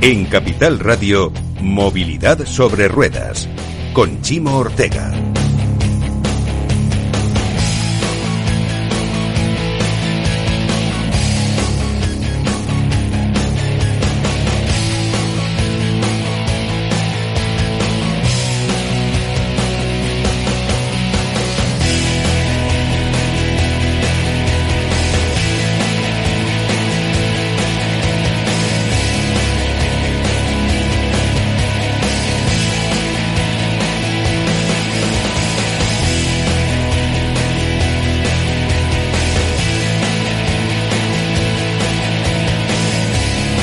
En Capital Radio, Movilidad sobre Ruedas, con Chimo Ortega.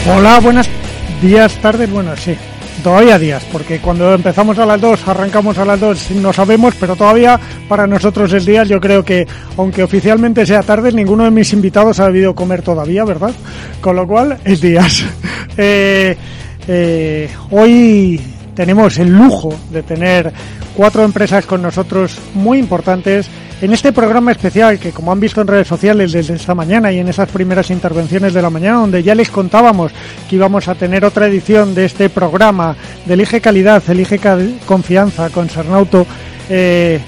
Hola, buenas días, tardes, bueno, sí, todavía días, porque cuando empezamos a las 2, arrancamos a las 2, no sabemos, pero todavía para nosotros es días. Yo creo que, aunque oficialmente sea tarde, ninguno de mis invitados ha debido comer todavía, ¿verdad? Con lo cual, es días. Eh, eh, hoy tenemos el lujo de tener cuatro empresas con nosotros muy importantes en este programa especial que como han visto en redes sociales desde esta mañana y en esas primeras intervenciones de la mañana donde ya les contábamos que íbamos a tener otra edición de este programa de Elige Calidad, Elige Confianza con Sernauto, eh,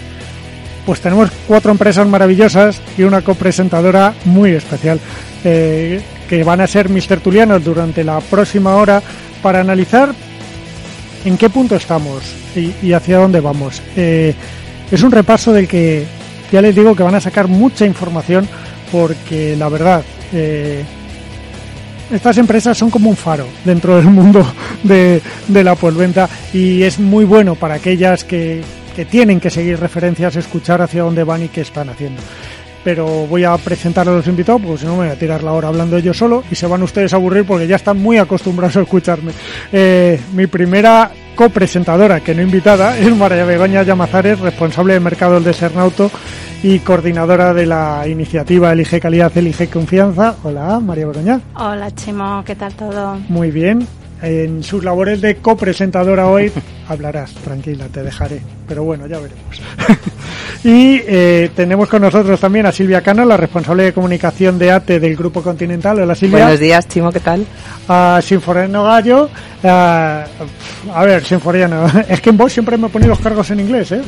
pues tenemos cuatro empresas maravillosas y una copresentadora muy especial eh, que van a ser mis tertulianos durante la próxima hora para analizar en qué punto estamos y, hacia dónde vamos. Eh, es un repaso del que ya les digo que van a sacar mucha información porque la verdad, eh, estas empresas son como un faro dentro del mundo de, la postventa y es muy bueno para aquellas que, que tienen que seguir referencias, escuchar hacia dónde van y qué están haciendo pero voy a presentar a los invitados porque si no me voy a tirar la hora hablando yo solo y se van ustedes a aburrir porque ya están muy acostumbrados a escucharme. Eh, mi primera copresentadora, que no invitada, es María Begoña Llamazares, responsable de mercado del Sernauto y coordinadora de la iniciativa Elige Calidad, Elige Confianza. Hola, María Begoña. Hola, Chimo, ¿qué tal todo? Muy bien. En sus labores de copresentadora hoy hablarás, tranquila, te dejaré. Pero bueno, ya veremos. y eh, tenemos con nosotros también a Silvia Cana, la responsable de comunicación de ATE del Grupo Continental. Hola Silvia. Buenos días, Chimo, ¿qué tal? A Sinforiano Gallo. a ver, Sinforiano, es que en vos siempre me ponéis los cargos en inglés, ¿eh?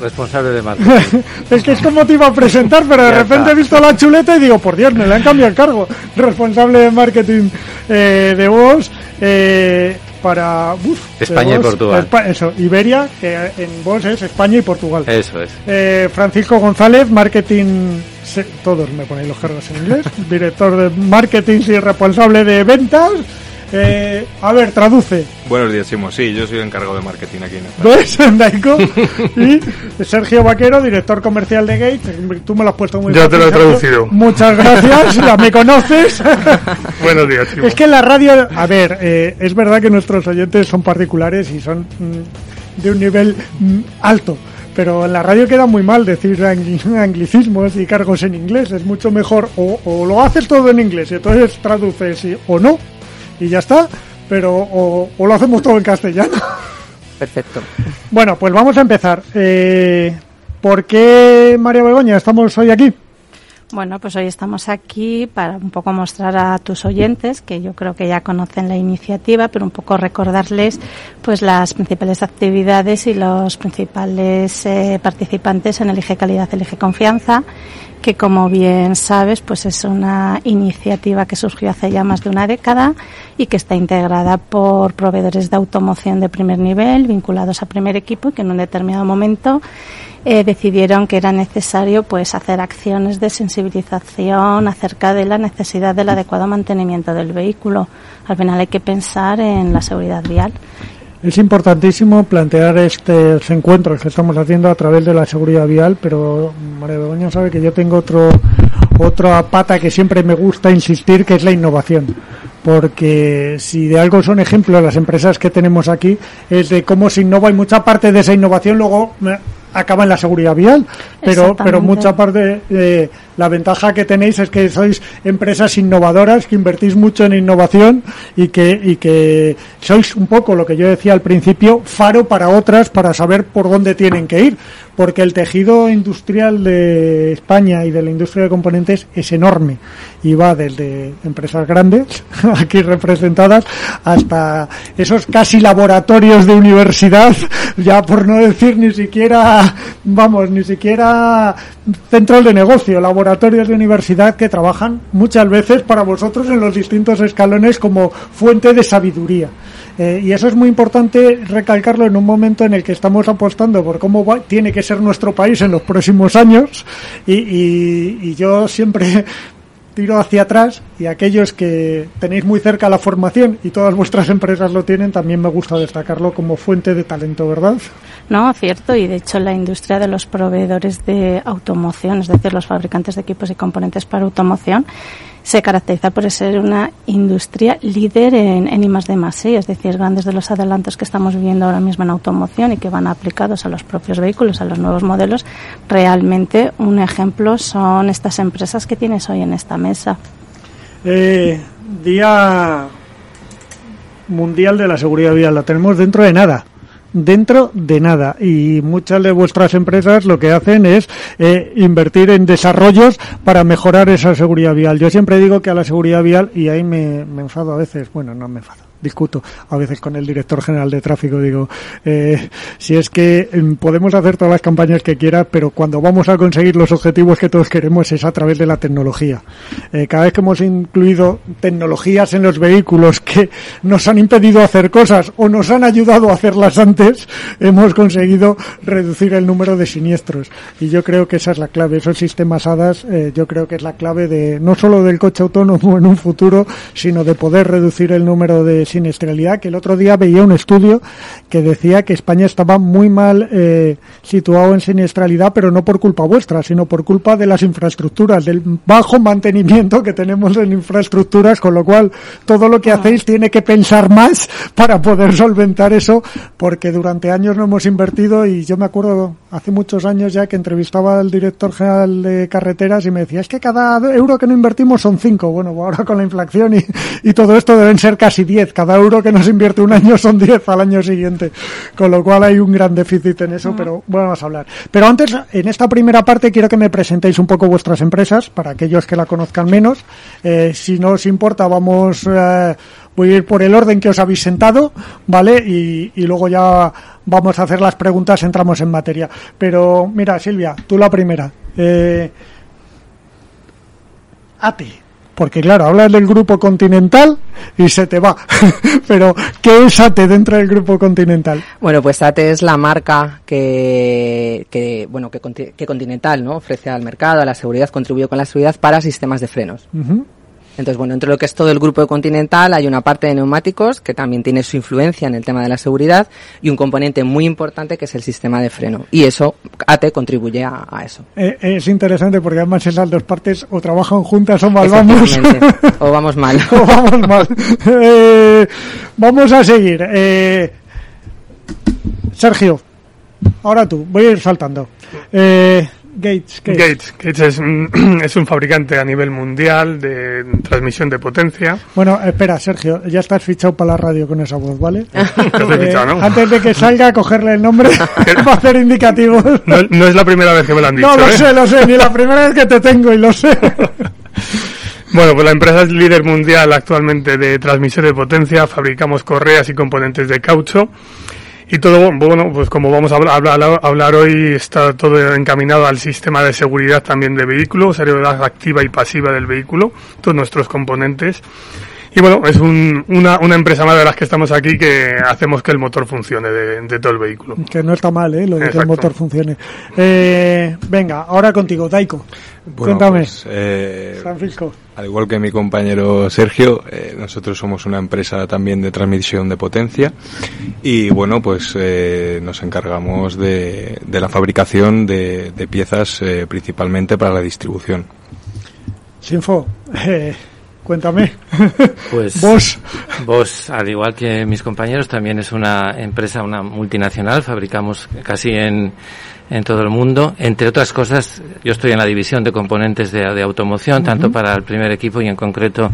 responsable de marketing. es que es como te iba a presentar, pero de repente he visto la chuleta y digo, por Dios, me le han cambiado el cargo. Responsable de marketing eh, de vos. Eh, para España y Portugal. eso, Iberia, que en vos es España y Portugal. Eso es. Eh, Francisco González, marketing, todos me ponéis los cargos en inglés, director de marketing y responsable de ventas eh, a ver, traduce. Buenos días, Simo. Sí, yo soy el encargado de marketing aquí en ¿Ves? Daico. y Sergio Vaquero, director comercial de Gate. Tú me lo has puesto muy Ya te lo he traducido. Muchas gracias, ya me conoces. Buenos días, Simo. Es que en la radio, a ver, eh, es verdad que nuestros oyentes son particulares y son mm, de un nivel mm, alto pero en la radio queda muy mal decir anglicismos y cargos en inglés. Es mucho mejor o, lo haces todo en inglés y entonces traduces o no, y ya está, pero o, lo hacemos todo en castellano. Perfecto. Bueno, pues vamos a empezar. Eh, ¿Por qué, María Begoña, estamos hoy aquí? Bueno, pues hoy estamos aquí para un poco mostrar a tus oyentes, que yo creo que ya conocen la iniciativa, pero un poco recordarles pues las principales actividades y los principales eh, participantes en Elige Calidad, Elige Confianza, que como bien sabes, pues es una iniciativa que surgió hace ya más de una década y que está integrada por proveedores de automoción de primer nivel vinculados a primer equipo y que en un determinado momento eh, decidieron que era necesario pues hacer acciones de sensibilización acerca de la necesidad del adecuado mantenimiento del vehículo. Al final hay que pensar en la seguridad vial. Es importantísimo plantear estos encuentros que estamos haciendo a través de la seguridad vial, pero María Begoña sabe que yo tengo otro, otra pata que siempre me gusta insistir, que es la innovación. Porque si de algo son ejemplos las empresas que tenemos aquí es de cómo se innova y mucha parte de esa innovación luego acaba en la seguridad vial, pero, pero mucha parte de la ventaja que tenéis es que sois empresas innovadoras, que invertís mucho en innovación y que, y que sois un poco lo que yo decía al principio, faro para otras para saber por dónde tienen que ir. Porque el tejido industrial de España y de la industria de componentes es enorme. Y va desde empresas grandes, aquí representadas, hasta esos casi laboratorios de universidad, ya por no decir ni siquiera, vamos, ni siquiera centros de negocio, laboratorios de universidad que trabajan muchas veces para vosotros en los distintos escalones como fuente de sabiduría. Eh, y eso es muy importante recalcarlo en un momento en el que estamos apostando por cómo tiene que ser nuestro país en los próximos años. Y, yo siempre tiro hacia atrás y aquellos que tenéis muy cerca la formación y todas vuestras empresas lo tienen, también me gusta destacarlo como fuente de talento, ¿verdad? No, cierto, y de hecho la industria de los proveedores de automoción, es decir, los fabricantes de equipos y componentes para automoción, se caracteriza por ser una industria líder en, en I de es decir, grandes de los adelantos que estamos viviendo ahora mismo en automoción y que van aplicados a los propios vehículos, a los nuevos modelos, realmente un ejemplo son estas empresas que tienes hoy en esta mesa. Eh, día Mundial de la Seguridad Vial, la tenemos dentro de nada dentro de nada y muchas de vuestras empresas lo que hacen es eh, invertir en desarrollos para mejorar esa seguridad vial. Yo siempre digo que a la seguridad vial, y ahí me, me enfado a veces, bueno, no me enfado, discuto a veces con el director general de tráfico, digo, eh, si es que em, podemos hacer todas las campañas que quiera, pero cuando vamos a conseguir los objetivos que todos queremos es a través de la tecnología. Eh, cada vez que hemos incluido tecnologías en los vehículos que nos han impedido hacer cosas o nos han ayudado a hacerlas antes, hemos conseguido reducir el número de siniestros. Y yo creo que esa es la clave. Esos sistemas HADAS, eh, yo creo que es la clave de no solo del coche autónomo en un futuro, sino de poder reducir el número de siniestralidad, que el otro día veía un estudio que decía que España estaba muy mal eh, situado en siniestralidad, pero no por culpa vuestra, sino por culpa de las infraestructuras, del bajo mantenimiento que tenemos en infraestructuras, con lo cual todo lo que ah. hacéis tiene que pensar más para poder solventar eso, porque durante años no hemos invertido y yo me acuerdo hace muchos años ya que entrevistaba al director general de carreteras y me decía, es que cada euro que no invertimos son cinco. Bueno, ahora con la inflación y, y todo esto deben ser casi diez cada euro que nos invierte un año son 10 al año siguiente, con lo cual hay un gran déficit en eso, pero bueno, vamos a hablar. Pero antes, en esta primera parte, quiero que me presentéis un poco vuestras empresas, para aquellos que la conozcan menos. Eh, si no os importa, vamos, eh, voy a ir por el orden que os habéis sentado, ¿vale? Y, y luego ya vamos a hacer las preguntas, entramos en materia. Pero mira, Silvia, tú la primera. Eh, ATE porque claro, hablas del grupo continental y se te va. Pero, ¿qué es ATE dentro del grupo continental? Bueno, pues ATE es la marca que, que bueno, que, que Continental, ¿no? Ofrece al mercado, a la seguridad, contribuye con la seguridad para sistemas de frenos. Entonces, bueno, entre lo que es todo el grupo de Continental hay una parte de neumáticos que también tiene su influencia en el tema de la seguridad y un componente muy importante que es el sistema de freno. Y eso, ATE contribuye a, eso. Eh, es interesante porque además esas dos partes o trabajan juntas o mal vamos. o vamos mal. o vamos mal. Eh, vamos a seguir. Eh, Sergio, ahora tú, voy a ir saltando. Eh, Gates. Gates, Gates es, es, un fabricante a nivel mundial de transmisión de potencia. Bueno, espera, Sergio, ya estás fichado para la radio con esa voz, ¿vale? eh, ¿no? Antes de que salga, cogerle el nombre para hacer indicativos. No, no, es la primera vez que me lo han dicho. No, lo ¿eh? sé, lo sé, ni la primera vez que te tengo y lo sé. Bueno, pues la empresa es líder mundial actualmente de transmisión de potencia, fabricamos correas y componentes de caucho y todo, bueno, pues como vamos a hablar, hablar, hoy, está todo encaminado al sistema de seguridad también de vehículo, seguridad activa y pasiva del vehículo, todos nuestros componentes. Y bueno, es un, una, una empresa más de las que estamos aquí que hacemos que el motor funcione de, de todo el vehículo. Que no está mal, ¿eh? Lo de Exacto. que el motor funcione. Eh, venga, ahora contigo, Daiko. Bueno, Cuéntame. Pues, eh, Francisco. Al igual que mi compañero Sergio, eh, nosotros somos una empresa también de transmisión de potencia y bueno, pues eh, nos encargamos de, de, la fabricación de, de piezas eh, principalmente para la distribución. Sinfo, eh, cuéntame. Pues vos. Vos, al igual que mis compañeros, también es una empresa, una multinacional. Fabricamos casi en, en todo el mundo. Entre otras cosas, yo estoy en la división de componentes de, de automoción, tanto para el primer equipo y en concreto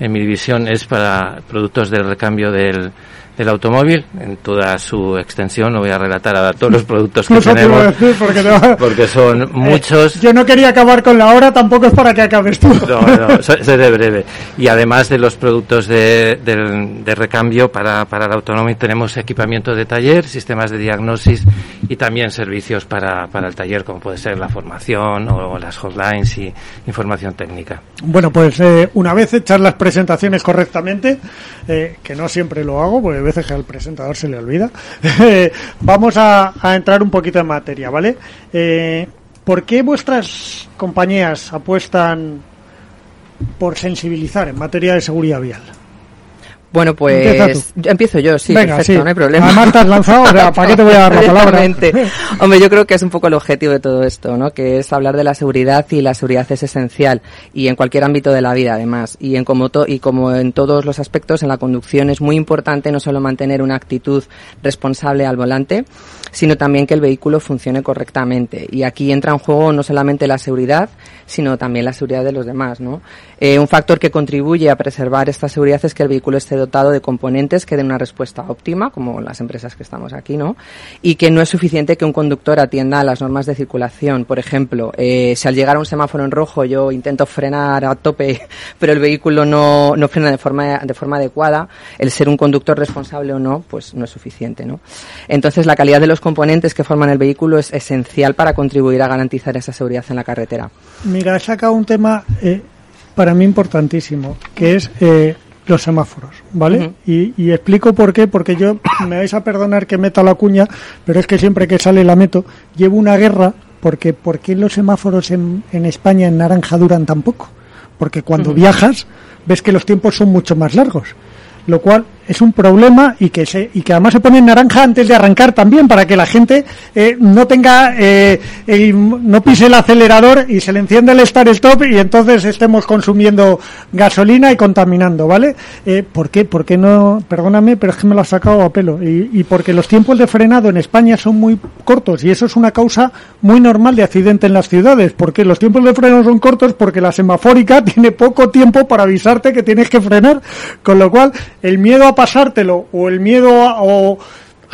en mi división es para productos de recambio del, del automóvil en toda su extensión. No voy a relatar a todos los productos que Eso tenemos decir, porque, va- porque son Eh, muchos. yo no quería acabar con la hora, tampoco es para que acabes tú. No, no, seré breve. Y además de los productos de, del- de recambio para, para el automóvil, tenemos equipamiento de taller, sistemas de diagnosis y también servicios para, para el taller, como puede ser la formación o las hotlines y información técnica. Bueno, pues eh, una vez hechas las presentaciones correctamente, eh, que no siempre lo hago, hay veces que al presentador se le olvida, vamos a, a entrar un poquito en materia, ¿vale? Eh, ¿Por qué vuestras compañías apuestan por sensibilizar en materia de seguridad vial? Bueno, pues yo- empiezo yo, sí, Venga, perfecto, sí. no hay problema. Además te has lanzado, o sea, ¿para qué te voy a dar la palabra? Hombre, yo creo que es un poco el objetivo de todo esto, ¿no? Que es hablar de la seguridad y la seguridad es esencial y en cualquier ámbito de la vida, además. Y en como to- y como en todos los aspectos en la conducción es muy importante no solo mantener una actitud responsable al volante, sino también que el vehículo funcione correctamente. Y aquí entra en juego no solamente la seguridad, sino también la seguridad de los demás, ¿no? Eh, un factor que contribuye a preservar esta seguridad es que el vehículo esté dotado de componentes que den una respuesta óptima, como las empresas que estamos aquí, ¿no? Y que no es suficiente que un conductor atienda a las normas de circulación. Por ejemplo, eh, si al llegar a un semáforo en rojo yo intento frenar a tope, pero el vehículo no, no frena de forma, de forma adecuada, el ser un conductor responsable o no, pues no es suficiente, ¿no? Entonces, la calidad de los componentes que forman el vehículo es esencial para contribuir a garantizar esa seguridad en la carretera. Mira, he sacado un tema eh, para mí importantísimo, que es eh, los semáforos, ¿vale? Y explico por qué, porque yo, me vais a perdonar que meta la cuña, pero es que siempre que sale la meto, llevo una guerra, porque ¿por qué los semáforos en, en España en naranja duran tan poco? Porque cuando viajas, ves que los tiempos son mucho más largos. Lo cual es un problema y que se, y que además se pone en naranja antes de arrancar también para que la gente eh, no tenga eh, no pise el acelerador y se le enciende el start stop y entonces estemos consumiendo gasolina y contaminando vale eh, ¿por qué por qué no perdóname pero es que me lo has sacado a pelo. Y, y porque los tiempos de frenado en España son muy cortos y eso es una causa muy normal de accidente en las ciudades. Porque los tiempos de freno son cortos porque la semafórica tiene poco tiempo para avisarte que tienes que frenar con lo cual el miedo a pasártelo o el miedo a, o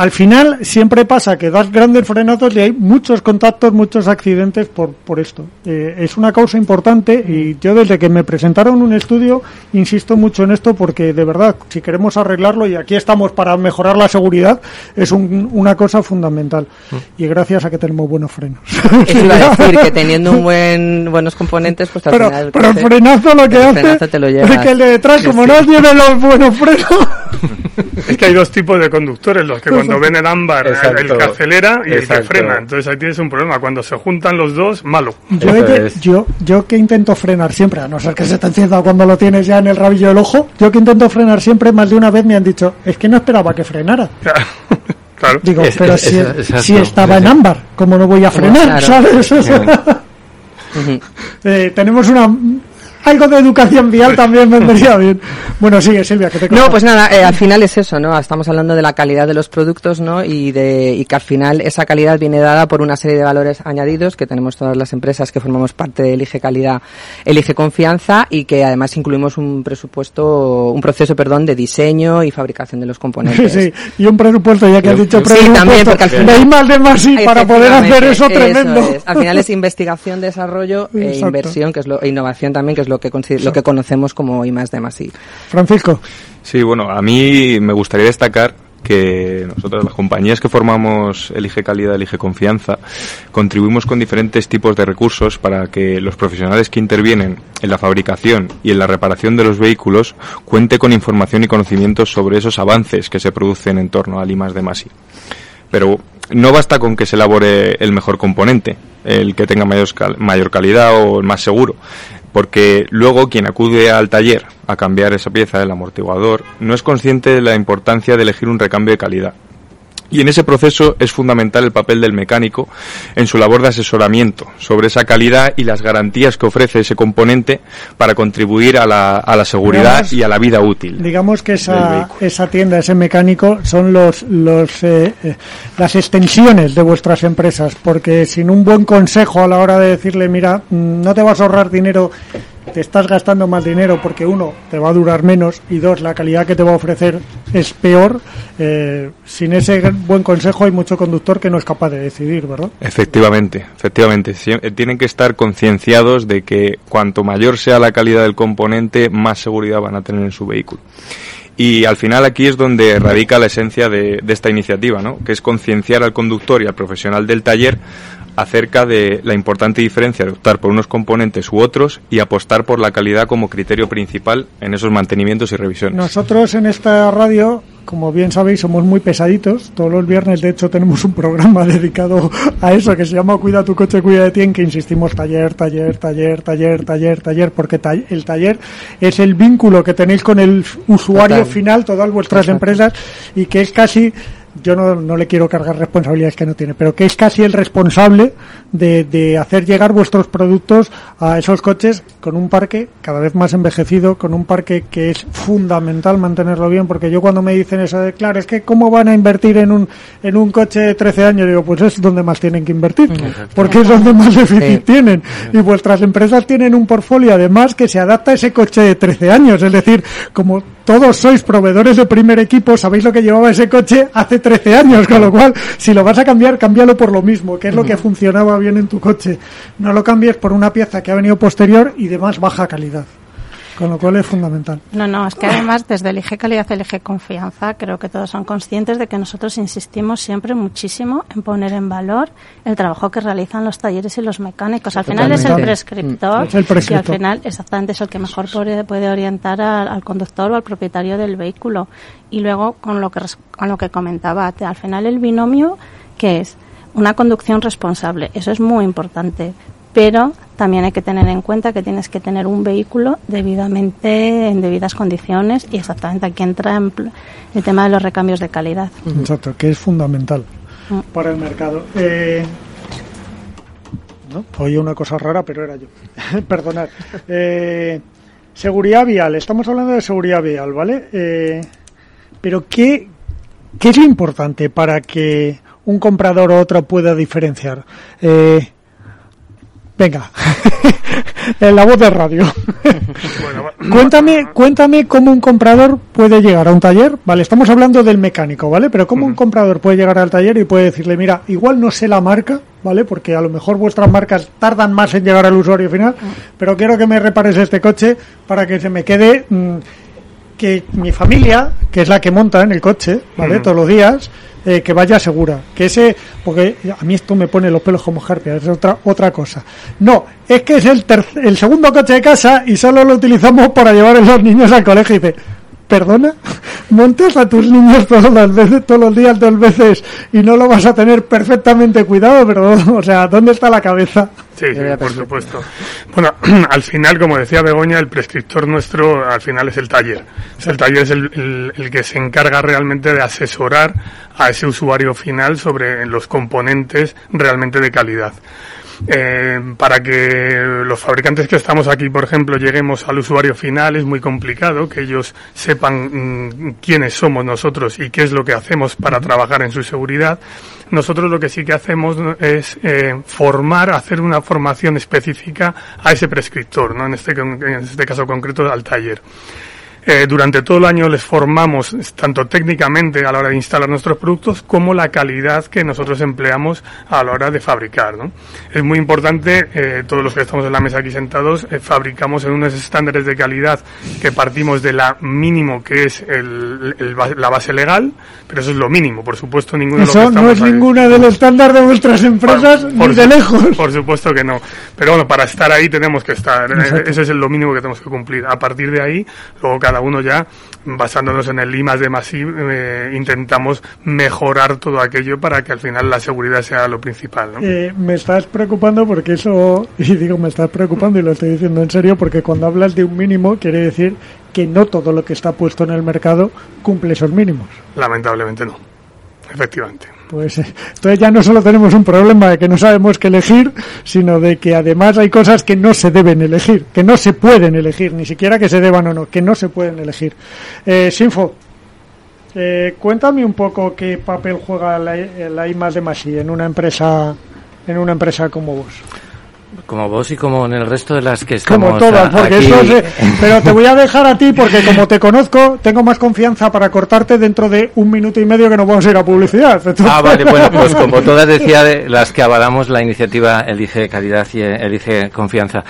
al final siempre pasa que das grandes frenazos y hay muchos contactos, muchos accidentes por, por esto. Eh, es una causa importante y yo desde que me presentaron un estudio insisto mucho en esto porque de verdad, si queremos arreglarlo y aquí estamos para mejorar la seguridad, es un- una cosa fundamental. Y gracias a que tenemos buenos frenos. Eso iba a decir que teniendo un buen, buenos componentes, pues al Pero, final... pero el coche- frenazo lo que el hace te lo es que el de detrás, como no tiene los buenos frenos, Es que hay dos tipos de conductores, los que cuando ven el ámbar, el- el que acelera y el que Exacto. frena. Entonces ahí tienes un problema. Cuando se juntan los dos, malo. Yo, que, yo, yo que intento frenar siempre, a no ser que se te encienda cuando lo tienes ya en el rabillo del ojo, yo que intento frenar siempre, más de una vez me han dicho, es que no esperaba que frenara. Claro. Digo, Es- pero es- si, es- exacto. si estaba en ámbar, ¿cómo no voy a frenar? claro. ¿Sabes? O sea, Ujú. eh, tenemos una... Algo de educación vial también vendría bien. Bueno, sigue Silvia, que te No, pues nada, eh, al final es eso, ¿no? Estamos hablando de la calidad de los productos, ¿no? Y de y que al final esa calidad viene dada por una serie de valores añadidos que tenemos todas las empresas que formamos parte de Elige Calidad, Elige Confianza y que además incluimos un presupuesto, un proceso, perdón, de diseño y fabricación de los Sí, componentes. sí, y un presupuesto, ya que has dicho Sí, presupuesto, también, porque al final- de más de más I para poder hacer eso Efectivamente, tremendo. es. Al final es investigación, desarrollo e Exacto. inversión, que es lo, e innovación también, que es lo que lo que conocemos como I más D más I. Francisco, Sí, bueno, a mí me gustaría destacar que nosotros, las compañías que formamos Elige Calidad, Elige Confianza, contribuimos con diferentes tipos de recursos para que los profesionales que intervienen en la fabricación y en la reparación de los vehículos cuente con información y conocimientos sobre esos avances que se producen en torno al I más de más I. Pero no basta con que se elabore el mejor componente, el que tenga mayor, cal- mayor calidad o el más seguro, porque luego quien acude al taller a cambiar esa pieza del amortiguador no es consciente de la importancia de elegir un recambio de calidad. Y en ese proceso es fundamental el papel del mecánico en su labor de asesoramiento sobre esa calidad y las garantías que ofrece ese componente para contribuir a la, a la seguridad y a la vida útil. Digamos que esa, esa tienda, ese mecánico, son los, los, eh, eh, las extensiones de vuestras empresas, porque sin un buen consejo a la hora de decirle, mira, mm, no te vas a ahorrar dinero te estás gastando más dinero porque uno te va a durar menos y dos la calidad que te va a ofrecer es peor eh, sin ese buen consejo hay mucho conductor que no es capaz de decidir verdad efectivamente efectivamente. Eh, tienen que estar concienciados de que cuanto mayor sea la calidad del componente más seguridad van a tener en su vehículo. Y al final aquí es donde radica la esencia de, de esta iniciativa, ¿no? que es concienciar al conductor y al profesional del taller acerca de la importante diferencia de optar por unos componentes u otros y apostar por la calidad como criterio principal en esos mantenimientos y revisiones. Nosotros en esta radio, como bien sabéis, somos muy pesaditos. Todos los viernes, de hecho, tenemos un programa dedicado a eso que se llama Cuida tu coche, cuida de ti, en que insistimos taller, taller, taller, taller, taller, taller, porque el taller es el vínculo que tenéis con el usuario final, todas vuestras empresas, y que es casi yo no, no, le quiero cargar responsabilidades que no tiene, pero que es casi el responsable de, de, hacer llegar vuestros productos a esos coches con un parque cada vez más envejecido, con un parque que es fundamental mantenerlo bien, porque yo cuando me dicen eso de, claro, es que cómo van a invertir en un, en un coche de 13 años, digo, pues es donde más tienen que invertir, porque es donde más déficit tienen. Y vuestras empresas tienen un portfolio además que se adapta a ese coche de 13 años, es decir, como todos sois proveedores de primer equipo, sabéis lo que llevaba ese coche hace 13 años, con lo cual, si lo vas a cambiar, cámbialo por lo mismo, que es lo que funcionaba bien en tu coche. No lo cambies por una pieza que ha venido posterior y de más baja calidad. Con lo cual es fundamental. No, no, es que además desde el eje calidad el eje confianza, creo que todos son conscientes de que nosotros insistimos siempre muchísimo en poner en valor el trabajo que realizan los talleres y los mecánicos. Al final es el prescriptor, Es el prescriptor. y al final exactamente es el que mejor puede, orientar al, al conductor o al propietario del vehículo. Y luego con lo que con lo que comentaba, al final el binomio que es una conducción responsable, eso es muy importante, pero también hay que tener en cuenta que tienes que tener un vehículo debidamente en debidas condiciones y exactamente aquí entra en el tema de los recambios de calidad. Exacto, que es fundamental Mm. para el mercado. Eh, no, oye una cosa rara, pero era yo. Perdonad. Eh, seguridad vial, estamos hablando de seguridad vial, ¿vale? Eh, pero ¿qué, ¿qué es lo importante para que un comprador o otro pueda diferenciar? Eh, venga, en la voz de radio. Bueno, Cuéntame, cuéntame cómo un comprador puede llegar a un taller, vale, estamos hablando del mecánico, ¿vale? Pero cómo un comprador puede llegar al taller y puede decirle, mira, igual no sé la marca, ¿vale? Porque a lo mejor vuestras marcas tardan más en llegar al usuario final, pero quiero que me repares este coche para que se me quede mm, que mi familia, que es la que monta en el coche, ¿vale? Todos los días, eh, que vaya segura. Que ese, porque a mí esto me pone los pelos como jarpia, es otra, otra cosa. No, es que es el, terc- el segundo coche de casa y solo lo utilizamos para llevar a los niños al colegio. Y dice, perdona, montas a tus niños todas las veces, todos los días, dos veces y no lo vas a tener perfectamente cuidado, pero, o sea, ¿dónde está la cabeza? Sí, sí, por supuesto. Bueno, al final, como decía Begoña, el prescriptor nuestro al final es el taller. O sea, el taller es el, el- el que se encarga realmente de asesorar a ese usuario final sobre los componentes realmente de calidad. Eh, para que los fabricantes que estamos aquí, por ejemplo, lleguemos al usuario final es muy complicado, que ellos sepan mm, quiénes somos nosotros y qué es lo que hacemos para trabajar en su seguridad. Nosotros lo que sí que hacemos es eh, formar, hacer una formación específica a ese prescriptor, ¿no? en, este, en este caso concreto al taller. Eh, durante todo el año les formamos tanto técnicamente a la hora de instalar nuestros productos como la calidad que nosotros empleamos a la hora de fabricar. ¿no? Es muy importante, eh, todos los que estamos en la mesa aquí sentados, eh, fabricamos en unos estándares de calidad que partimos de la mínimo que es el- el la base legal, pero eso es lo mínimo, por supuesto ninguno de los que Eso no es ahí- ninguna del estándar de vuestras empresas por ni de lejos. Por supuesto que no. Pero bueno, para estar ahí tenemos que estar. Exacto. Ese es lo mínimo que tenemos que cumplir. A partir de ahí, luego cada uno ya, basándonos en el I más de más I, eh, intentamos mejorar todo aquello para que al final la seguridad sea lo principal. ¿no? Eh, me estás preocupando porque eso, y digo me estás preocupando y lo estoy diciendo en serio, porque cuando hablas de un mínimo quiere decir que no todo lo que está puesto en el mercado cumple esos mínimos. Lamentablemente no. efectivamente. Pues eh, entonces ya no solo tenemos un problema de que no sabemos qué elegir, sino de que además hay cosas que no se deben elegir, que no se pueden elegir, ni siquiera que se deban o no, que no se pueden elegir. Eh, Sinfo, eh, cuéntame un poco qué papel juega la, la I más de en una empresa en una empresa como vos. Como vos y como en el resto de las que estamos Como todas, porque aquí. eso es- Pero te voy a dejar a ti porque como te conozco, tengo más confianza para cortarte dentro de un minuto y medio que nos vamos a ir a publicidad. Entonces- Ah, vale, bueno, pues como todas decía de las que avalamos la iniciativa Elige Calidad y eh, Elige Confianza.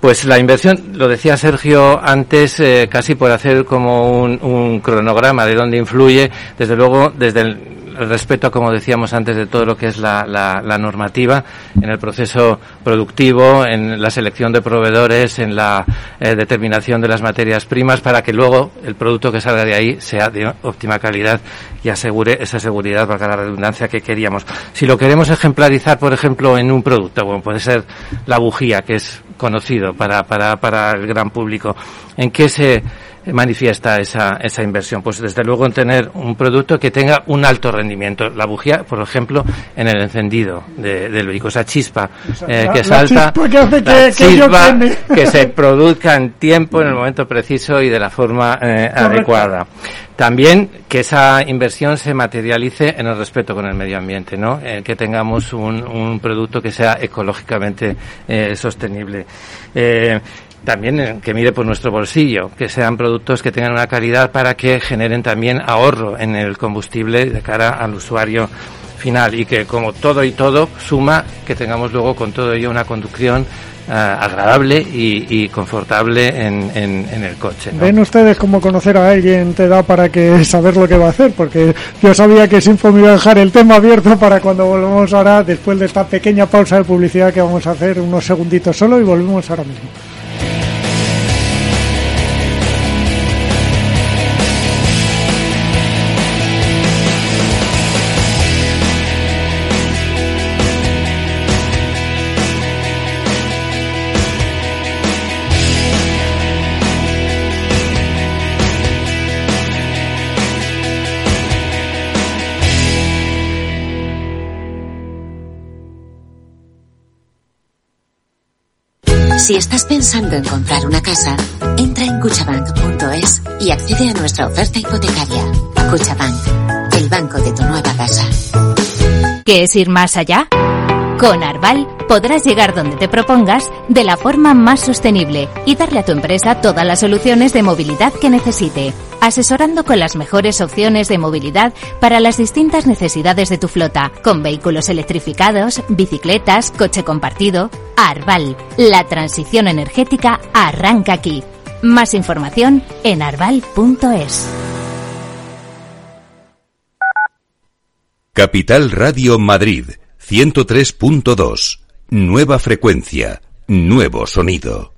Pues la inversión, lo decía Sergio antes, eh, casi por hacer como un, un cronograma de dónde influye, desde luego, desde el respeto, como decíamos antes, de todo lo que es la, la- la normativa, en el proceso productivo, en la selección de proveedores, en la eh, determinación de las materias primas, para que luego el producto que salga de ahí sea de óptima calidad y asegure esa seguridad, valga la redundancia, que queríamos. Si lo queremos ejemplarizar, por ejemplo, en un producto, bueno, puede ser la bujía, que es conocido para, para, para el gran público, ¿en qué se manifiesta esa, esa inversión? Pues desde luego en tener un producto que tenga un alto rendimiento. La bujía, por ejemplo, en el encendido de- del vehículo, esa chispa eh, la- que la salta, chispa que la que- que chispa queme. que se produzca en tiempo, en el momento preciso y de la forma eh, adecuada. También que esa inversión se materialice en el respeto con el medio ambiente, ¿no? Eh, que tengamos un, un producto que sea ecológicamente sostenible. También eh, que mire por nuestro bolsillo, que sean productos que tengan una calidad para que generen también ahorro en el combustible de cara al usuario final y que como todo y todo suma que tengamos luego con todo ello una conducción eh, agradable y, confortable en, en- el coche. ¿Ven ustedes cómo conocer a alguien te da para que saber lo que va a hacer? Porque yo sabía que Sinfo me iba a dejar el tema abierto para cuando volvamos ahora, después de esta pequeña pausa de publicidad que vamos a hacer, unos segunditos solo y volvemos ahora mismo. Si estás pensando en comprar una casa, entra en cuchabank.es y accede a nuestra oferta hipotecaria. Cuchabank, el banco de tu nueva casa. ¿Qué es ir más allá? Con Arval podrás llegar donde te propongas de la forma más sostenible y darle a tu empresa todas las soluciones de movilidad que necesite, asesorando con las mejores opciones de movilidad para las distintas necesidades de tu flota, con vehículos electrificados, bicicletas, coche compartido. Arval, la transición energética arranca aquí. Más información en arval.es. Capital Radio Madrid 103.2. Nueva frecuencia, nuevo sonido.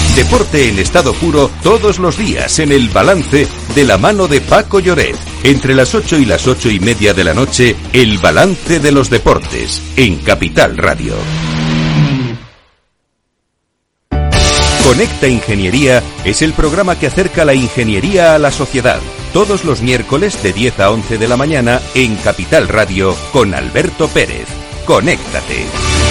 Deporte en estado puro todos los días en el balance de la mano de Paco Lloret. Entre las 8 y las ocho y media de la noche, el balance de los deportes en Capital Radio. Conecta Ingeniería es el programa que acerca la ingeniería a la sociedad. Todos los miércoles de 10 a 11 de la mañana en Capital Radio con Alberto Pérez. Conéctate.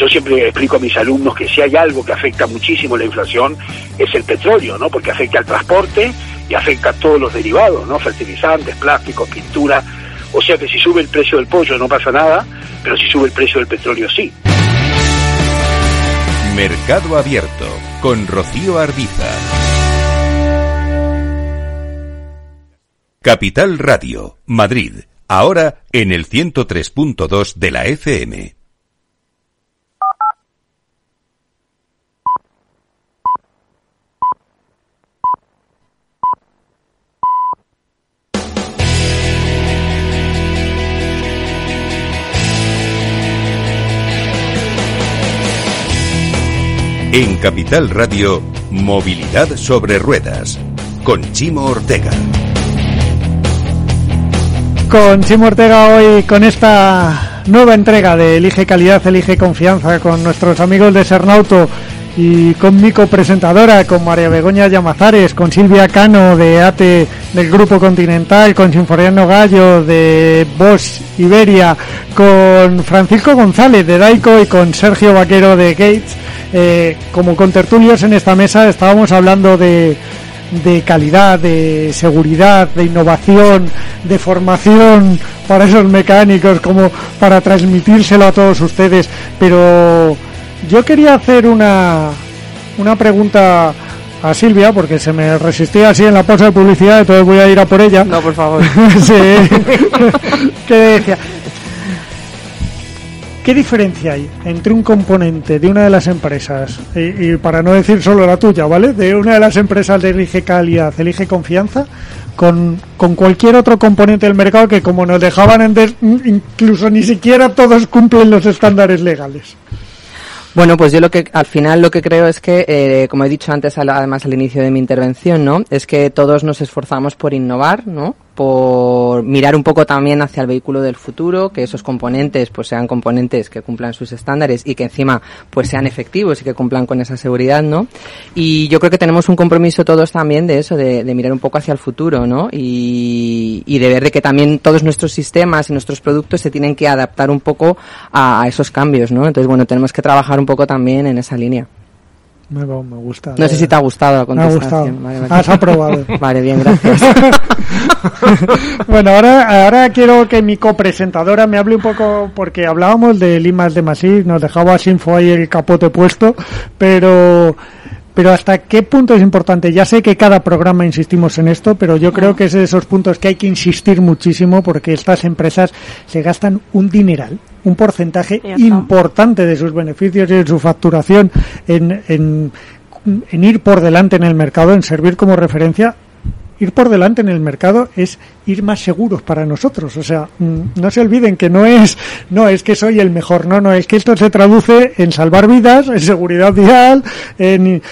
yo siempre explico a mis alumnos que si hay algo que afecta muchísimo la inflación es el petróleo, ¿no? Porque afecta al transporte y afecta a todos los derivados, ¿no? Fertilizantes, plásticos, pintura. O sea que si sube el precio del pollo no pasa nada, pero si sube el precio del petróleo sí. Mercado Abierto con Rocío Arbiza. Capital Radio, Madrid, ahora en el 103.2 de la FM. En Capital Radio, Movilidad sobre Ruedas, con Chimo Ortega. Con Chimo Ortega hoy, con esta nueva entrega de Elige Calidad, Elige Confianza, con nuestros amigos de Sernauto y con mi copresentadora, con María Begoña Llamazares, con Silvia Cano de ATE del Grupo Continental, con Sinforiano Gallo de Bosch Iberia, con Francisco González de Daico y con Sergio Vaquero de Gates eh, como con tertulios en esta mesa estábamos hablando de, de calidad, de seguridad, de innovación, de formación para esos mecánicos, como para transmitírselo a todos ustedes. Pero yo quería hacer una, una pregunta a Silvia, porque se me resistía así en la pausa de publicidad, entonces voy a ir a por ella. No, por favor. sí. que decía, ¿Qué diferencia hay entre un componente de una de las empresas, y, para no decir solo la tuya, ¿vale? De una de las empresas de Elige Calidad, Elige Confianza, con, con cualquier otro componente del mercado que como nos dejaban antes, incluso ni siquiera todos cumplen los estándares legales? Bueno, pues yo lo que al final lo que creo es que, eh, como he dicho antes, además al inicio de mi intervención, ¿no? Es que todos nos esforzamos por innovar, ¿no? Por mirar un poco también hacia el vehículo del futuro, que esos componentes pues sean componentes que cumplan sus estándares y que encima pues sean efectivos y que cumplan con esa seguridad, ¿no? Y yo creo que tenemos un compromiso todos también de eso, de, mirar un poco hacia el futuro, ¿no? Y, y, de ver de que también todos nuestros sistemas y nuestros productos se tienen que adaptar un poco a, a esos cambios, ¿no? Entonces, bueno, tenemos que trabajar un poco también en esa línea. Me, me gusta. No sé si te ha gustado la contestación. Me ha gustado. Has aprobado. vale, bien, gracias. bueno, ahora, ahora quiero que mi copresentadora me hable un poco, porque hablábamos de Limas de Masí, nos dejaba Sinfo ahí el capote puesto, pero pero hasta qué punto es importante. Ya sé que cada programa insistimos en esto, pero yo creo que es de esos puntos que hay que insistir muchísimo porque estas empresas se gastan un dineral, un porcentaje importante de sus beneficios y de su facturación en, en, en ir por delante en el mercado, en servir como referencia ir por delante en el mercado es ir más seguros para nosotros. O sea, mm, no se olviden que no es, no es que soy el mejor, no, no, es que esto se traduce en salvar vidas, en seguridad vial, en,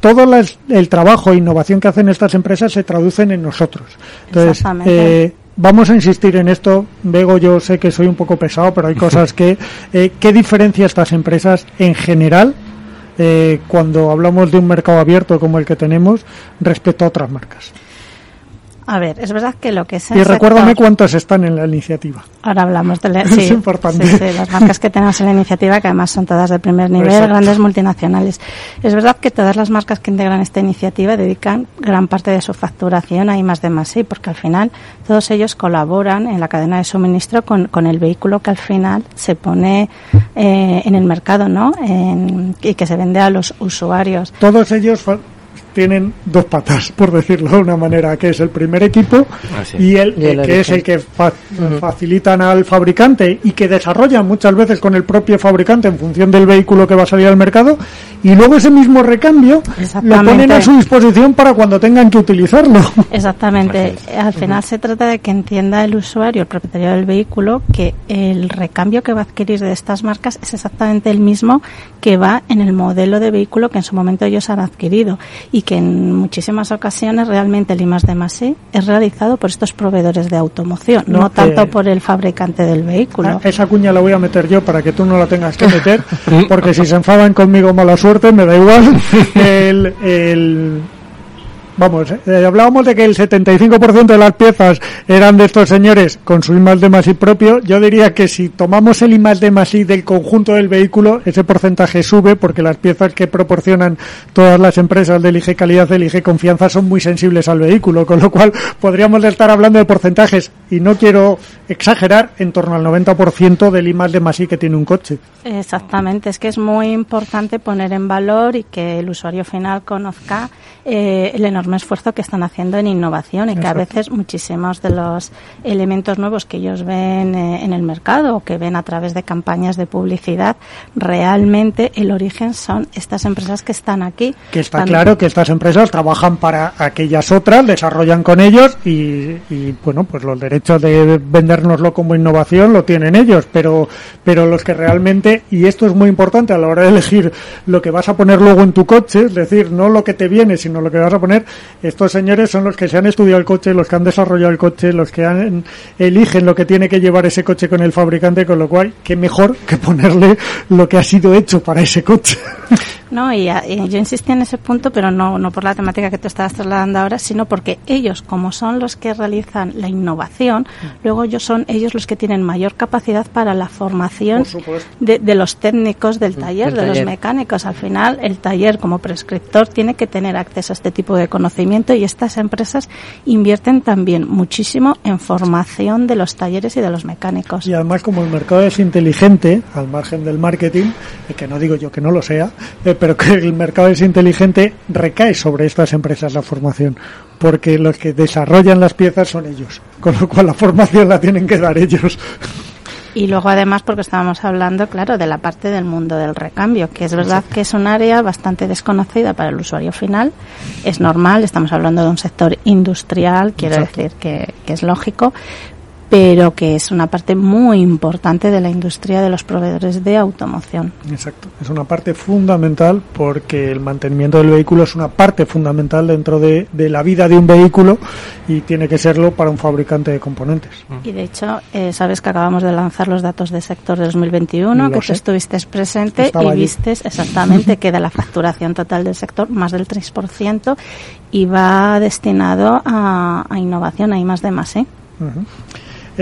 todo el trabajo e innovación que hacen estas empresas se traducen en nosotros. Entonces, eh, vamos a insistir en esto. Vego, yo sé que soy un poco pesado, pero hay cosas que, eh, ¿qué diferencia estas empresas en general eh, cuando hablamos de un mercado abierto como el que tenemos respecto a otras marcas? A ver, es verdad que lo que es. Y recuérdame cuántos están en la iniciativa. Ahora hablamos de la, sí, es importante. Sí, las marcas que tenemos en la iniciativa, que además son todas de primer nivel, grandes multinacionales. Es verdad que todas las marcas que integran esta iniciativa dedican gran parte de su facturación a I más de más sí, porque al final todos ellos colaboran en la cadena de suministro con, con el vehículo que al final se pone eh, en el mercado, ¿no? y que se vende a los usuarios. Todos ellos tienen dos patas, por decirlo de una manera, que es el primer equipo ah, y el, que es el que facilitan al fabricante y que desarrollan muchas veces con el propio fabricante en función del vehículo que va a salir al mercado y luego ese mismo recambio lo ponen a su disposición para cuando tengan que utilizarlo. Exactamente. Al final se trata de que entienda el usuario, el propietario del vehículo, que el recambio que va a adquirir de estas marcas es exactamente el mismo que va en el modelo de vehículo que en su momento ellos han adquirido y que en muchísimas ocasiones realmente el I de más es realizado por estos proveedores de automoción, no, tanto por el fabricante del vehículo. Ah, esa cuña la voy a meter yo para que tú no la tengas que meter, porque si se enfadan conmigo mala suerte, me da igual. el, vamos, eh, hablábamos de que el 75% de las piezas eran de estos señores con su I D más I propio. Yo diría que si tomamos el I D más I del conjunto del vehículo, ese porcentaje sube porque las piezas que proporcionan todas las empresas del IG calidad, del IG confianza son muy sensibles al vehículo, con lo cual podríamos estar hablando de porcentajes y no quiero exagerar en torno al 90% del I más D más que tiene un coche. Exactamente, es que es muy importante poner en valor y que el usuario final conozca eh, el enorme esfuerzo que están haciendo en innovación y que a veces muchísimos de los elementos nuevos que ellos ven eh, en el mercado o que ven a través de campañas de publicidad, realmente el origen son estas empresas que están aquí. Que está claro que estas empresas trabajan para aquellas otras, desarrollan con ellos y, y, bueno, pues los derechos de vendérnoslo como innovación lo tienen ellos, pero, pero los que realmente, y esto es muy importante a la hora de elegir lo que vas a poner luego en tu coche, es decir, no lo que te viene, sino lo que vas a poner, estos señores son los que se han estudiado el coche, los que han desarrollado el coche, los que han, eligen lo que tiene que llevar ese coche con el fabricante, con lo cual, qué mejor que ponerle lo que ha sido hecho para ese coche. No, y, yo insistí en ese punto, pero no, no por la temática que tú estabas trasladando ahora, sino porque ellos, como son los que realizan la innovación, mm. luego ellos son ellos los que tienen mayor capacidad para la formación de, de, los técnicos del taller, de los mecánicos. Al final, el taller como prescriptor tiene que tener acceso a este tipo de conocimiento y estas empresas invierten también muchísimo en formación de los talleres y de los mecánicos. Y además, como el mercado es inteligente, al margen del marketing, que no digo yo que no lo sea, eh, pero que el mercado es inteligente, recae sobre estas empresas la formación, porque los que desarrollan las piezas son ellos, con lo cual la formación la tienen que dar ellos. Y luego además porque estábamos hablando, claro, de la parte del mundo del recambio, que es verdad que es un área bastante desconocida para el usuario final. Es normal, estamos hablando de un sector industrial, quiero decir que, que es lógico, pero que es una parte muy importante de la industria de los proveedores de automoción. Exacto, es una parte fundamental porque el mantenimiento del vehículo es una parte fundamental dentro de, la vida de un vehículo y tiene que serlo para un fabricante de componentes. Y de hecho, eh, sabes que acabamos de lanzar los datos del sector de 2021, que tú estuviste presente y viste exactamente que de la facturación total del sector, más del 3%, y va destinado a, innovación, hay más de más, ¿eh?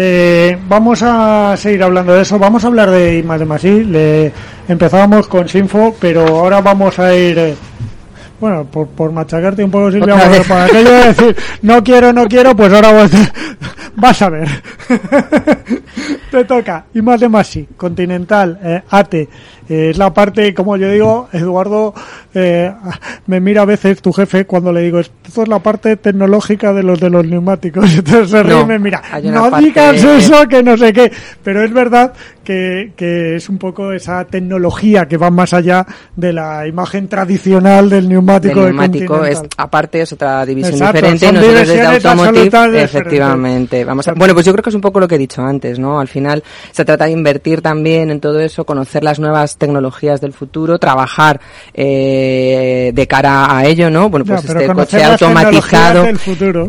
Eh, vamos a seguir hablando de eso. Vamos a hablar de I más de más Le empezábamos con Sinfo, pero ahora vamos a ir. Eh, bueno, por, por machacarte un poco, Silvia, para aquello de decir no quiero, no quiero, pues ahora vas, vas a ver. Te toca. Y más de más Continental, eh, ATE. Eh, es la parte, como yo digo, Eduardo eh, me mira a veces tu jefe cuando le digo, esto es la parte tecnológica de los de los neumáticos. Entonces se ríe y me mira, no digas eso, que no sé qué. Pero es verdad que, que es un poco esa tecnología que va más allá de la imagen tradicional del neumático. El neumático es, aparte, es otra división diferente. Nosotros desde Automotive, efectivamente. Vamos a, bueno, pues yo creo que es un poco lo que he dicho antes, ¿no? Al final se trata de invertir también en todo eso, conocer las nuevas tecnologías del futuro, trabajar eh, de cara a ello, ¿no? Bueno, pues este coche automatizado.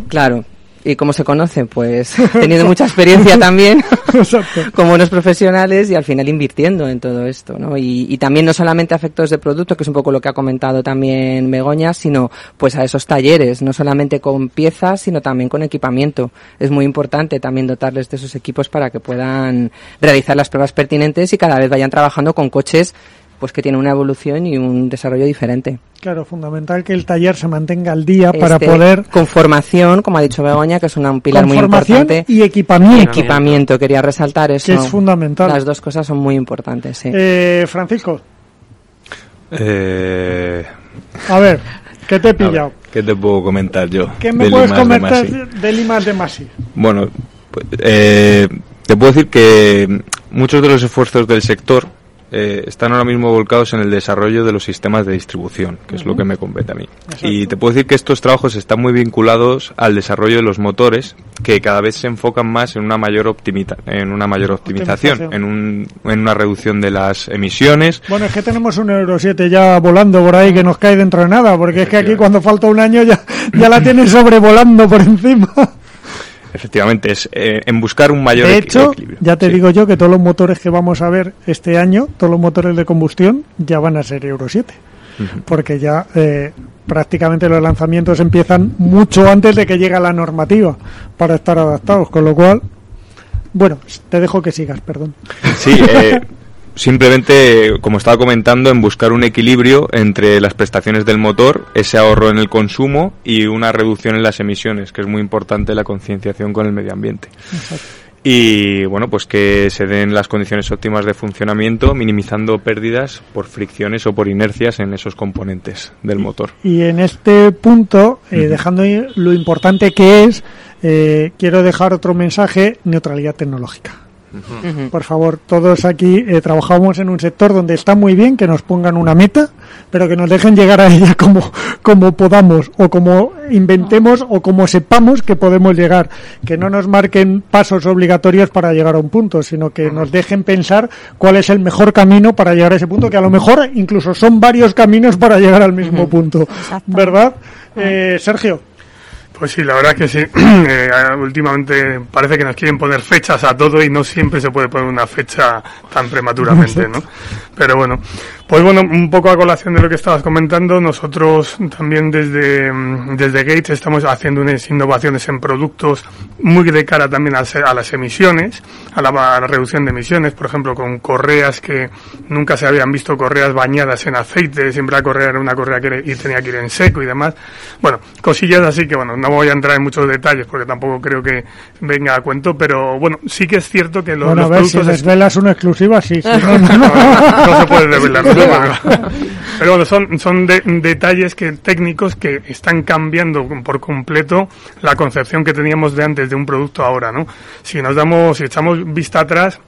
Claro, ¿Y cómo se conoce? Pues teniendo mucha experiencia también como unos profesionales y al final invirtiendo en todo esto, ¿no? Y, también no solamente a efectos de producto, que es un poco lo que ha comentado también Begoña, sino pues a esos talleres, no solamente con piezas, sino también con equipamiento. Es muy importante también dotarles de esos equipos para que puedan realizar las pruebas pertinentes y cada vez vayan trabajando con coches pues que tiene una evolución y un desarrollo diferente. Claro, fundamental que el taller se mantenga al día para este, poder... Con formación, como ha dicho Begoña, que es un pilar muy importante. y equipamiento. Equipamiento, quería resaltar eso. Que es fundamental. Las dos cosas son muy importantes, sí. Eh, Francisco. Eh... A ver, ¿qué te he pillado? ¿Qué te puedo comentar yo? ¿Qué me puedes comentar de Limas de Masi? Bueno, pues, eh, te puedo decir que muchos de los esfuerzos del sector eh, están ahora mismo volcados en el desarrollo de los sistemas de distribución, que es lo que me compete a mí. Y te puedo decir que estos trabajos están muy vinculados al desarrollo de los motores, que cada vez se enfocan más en una mayor en una mayor optimización, En, un, en una reducción de las emisiones. Bueno, es que tenemos un Euro 7 ya volando por ahí que nos cae dentro de nada, porque es que aquí cuando falta un año ya, ya la tienen sobrevolando por encima. Efectivamente, es eh, en buscar un mayor de hecho, Ya te digo yo que todos los motores que vamos a ver este año, todos los motores de combustión, ya van a ser Euro 7. porque ya eh, prácticamente los lanzamientos empiezan mucho antes de que llegue la normativa para estar adaptados, con lo cual, bueno, te dejo que sigas, perdón. Sí, eh, simplemente, como estaba comentando, en buscar un equilibrio entre las prestaciones del motor, ese ahorro en el consumo y una reducción en las emisiones, que es muy importante la concienciación con el medio ambiente. Y bueno, pues que se den las condiciones óptimas de funcionamiento, minimizando pérdidas por fricciones o por inercias en esos componentes del motor. Y en este punto, eh, dejando lo importante que es, eh, quiero dejar otro mensaje, neutralidad tecnológica. Por favor, todos aquí eh, trabajamos en un sector donde está muy bien que nos pongan una meta, pero que nos dejen llegar a ella como, como podamos, o como inventemos, o como sepamos que podemos llegar. Que no nos marquen pasos obligatorios para llegar a un punto, sino que nos dejen pensar cuál es el mejor camino para llegar a ese punto, que a lo mejor incluso son varios caminos para llegar al mismo punto. ¿Verdad? Eh, Sergio. Pues sí, la verdad que sí. Eh, últimamente parece que nos quieren poner fechas a todo y no siempre se puede poner una fecha tan prematuramente, ¿no? Pero bueno, pues bueno, un poco a colación de lo que estabas comentando, nosotros también desde, mm, desde Gates estamos haciendo unas innovaciones en productos muy de cara también a, a las emisiones, a la, a la, reducción de emisiones, por ejemplo, con correas que nunca se habían visto correas bañadas en aceite, siempre la correa era una correa que y tenía que ir en seco y demás. Bueno, cosillas así que bueno, no voy a entrar en muchos detalles porque tampoco creo que venga a cuento, pero bueno, sí que es cierto que los, bueno, los a ver, productos... si desvelas una exclusiva, sí. sí. no, no, no, no se puede desvelar. Pero bueno, son, son de, detalles que, técnicos que están cambiando por completo la concepción que teníamos de antes de un producto ahora, ¿no? Si nos damos, si echamos vista atrás,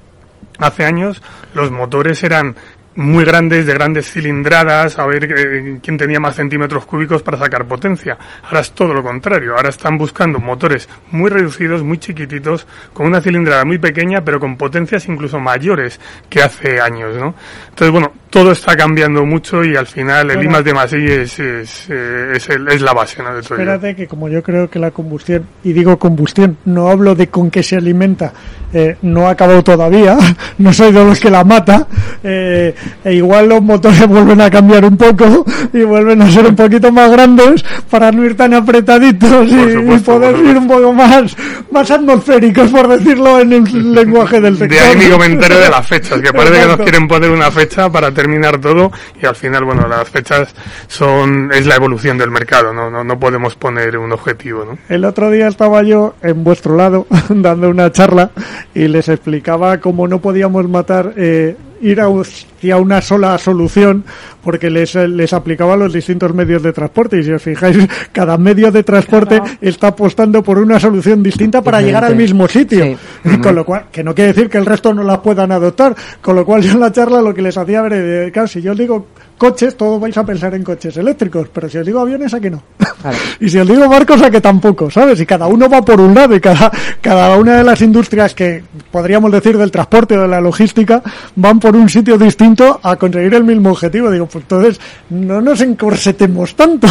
hace años los motores eran muy grandes, de grandes cilindradas, a ver eh, quién tenía más centímetros cúbicos para sacar potencia. Ahora es todo lo contrario, ahora están buscando motores muy reducidos, muy chiquititos, con una cilindrada muy pequeña, pero con potencias incluso mayores que hace años, ¿no? Entonces, bueno, todo está cambiando mucho y al final el Bueno. I de más I es, es, eh, es, el- es la base, ¿no? De todo ello. Espérate que como yo creo que la combustión, y digo combustión, no hablo de con qué se alimenta, eh, no ha acabado todavía, no soy de los que la mata, eh, e igual los motores vuelven a cambiar un poco y vuelven a ser un poquito más grandes para no ir tan apretaditos y, y poder ir un poco más, más atmosféricos, por decirlo en el lenguaje del sector. De ahí mi comentario de las fechas, que parece que nos Exacto. quieren poner una fecha para terminar todo y al final, bueno, las fechas son es la evolución del mercado, no, no, no podemos poner un objetivo, ¿no? El otro día estaba yo en vuestro lado dando una charla y les explicaba cómo no podíamos matar, eh, ir hacia una sola solución porque les, les aplicaba a los distintos medios de transporte. Y si os fijáis, cada medio de transporte está apostando por una solución distinta para llegar al mismo sitio. Y con lo cual, que no quiere decir que el resto no las puedan adoptar, con lo cual yo en la charla lo que les hacía ver, eh, claro, si yo os digo coches, todos vais a pensar en coches eléctricos, pero si os digo aviones, ¿a que no? Y si os digo barcos, a que tampoco, ¿sabes? Y cada uno va por un lado y cada, cada una de las industrias que podríamos decir del transporte o de la logística van por un sitio distinto a conseguir el mismo objetivo. Digo, pues entonces no nos encorsetemos tanto.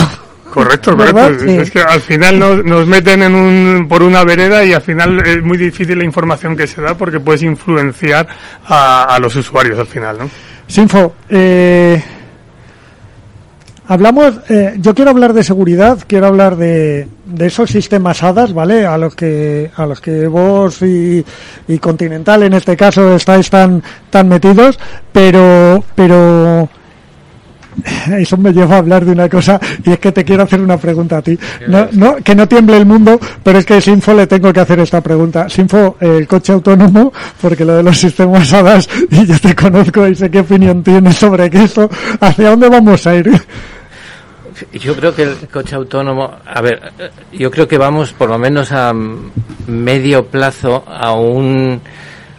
Correcto, ¿Verdad? correcto. Sí. Es que al final nos, nos meten en un, por una vereda y al final es muy difícil la información que se da porque puedes influenciar a, a los usuarios al final, ¿no? Sinfo, eh, hablamos, eh, yo quiero hablar de seguridad, quiero hablar de, de esos sistemas HADAS, ¿vale? A los que, a los que vos y, y Continental en este caso estáis tan, tan metidos, pero, pero, eso me lleva a hablar de una cosa y es que te quiero hacer una pregunta a ti. No, no, que no tiemble el mundo, pero es que Sinfo le tengo que hacer esta pregunta. Sinfo, el coche autónomo, porque lo de los sistemas HADAS, y yo te conozco y sé qué opinión tienes sobre eso, ¿hacia dónde vamos a ir? Yo creo que el coche autónomo, a ver, eh, yo creo que vamos por lo menos a medio plazo a un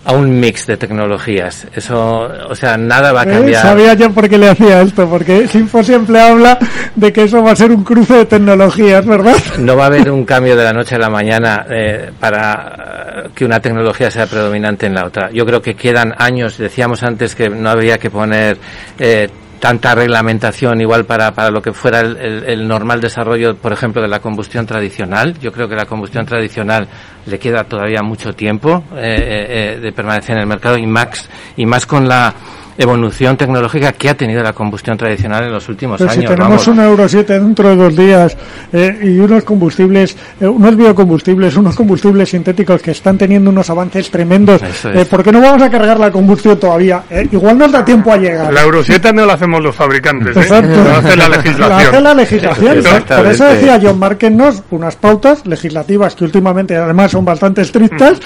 a un mix de tecnologías. Eso, o sea, nada va a Eh, cambiar. Sabía yo por qué le hacía esto, porque Sinfo siempre habla de que eso va a ser un cruce de tecnologías, ¿verdad? No va a haber un cambio de la noche a la mañana eh, para eh, que una tecnología sea predominante en la otra. Yo creo que quedan años. Decíamos antes que no había que poner eh, tanta reglamentación igual para, para lo que fuera el, el- el normal desarrollo, por ejemplo, de la combustión tradicional. Yo creo que la combustión tradicional le queda todavía mucho tiempo eh, eh, eh, de permanecer en el mercado y más, y más con la evolución tecnológica que ha tenido la combustión tradicional en los últimos Pero años. si tenemos un Euro 7 dentro de dos días eh, y unos combustibles, eh, unos biocombustibles, unos combustibles sintéticos que están teniendo unos avances tremendos, eh, es. ¿por qué no vamos a cargar la combustión todavía? Eh, igual nos da tiempo a llegar. La Euro 7 no la hacemos los fabricantes, ¿eh? Exacto. Lo hace la legislación. La hace la legislación. Exactamente. Por eso decía John, márquennos unas pautas legislativas que últimamente además son bastante estrictas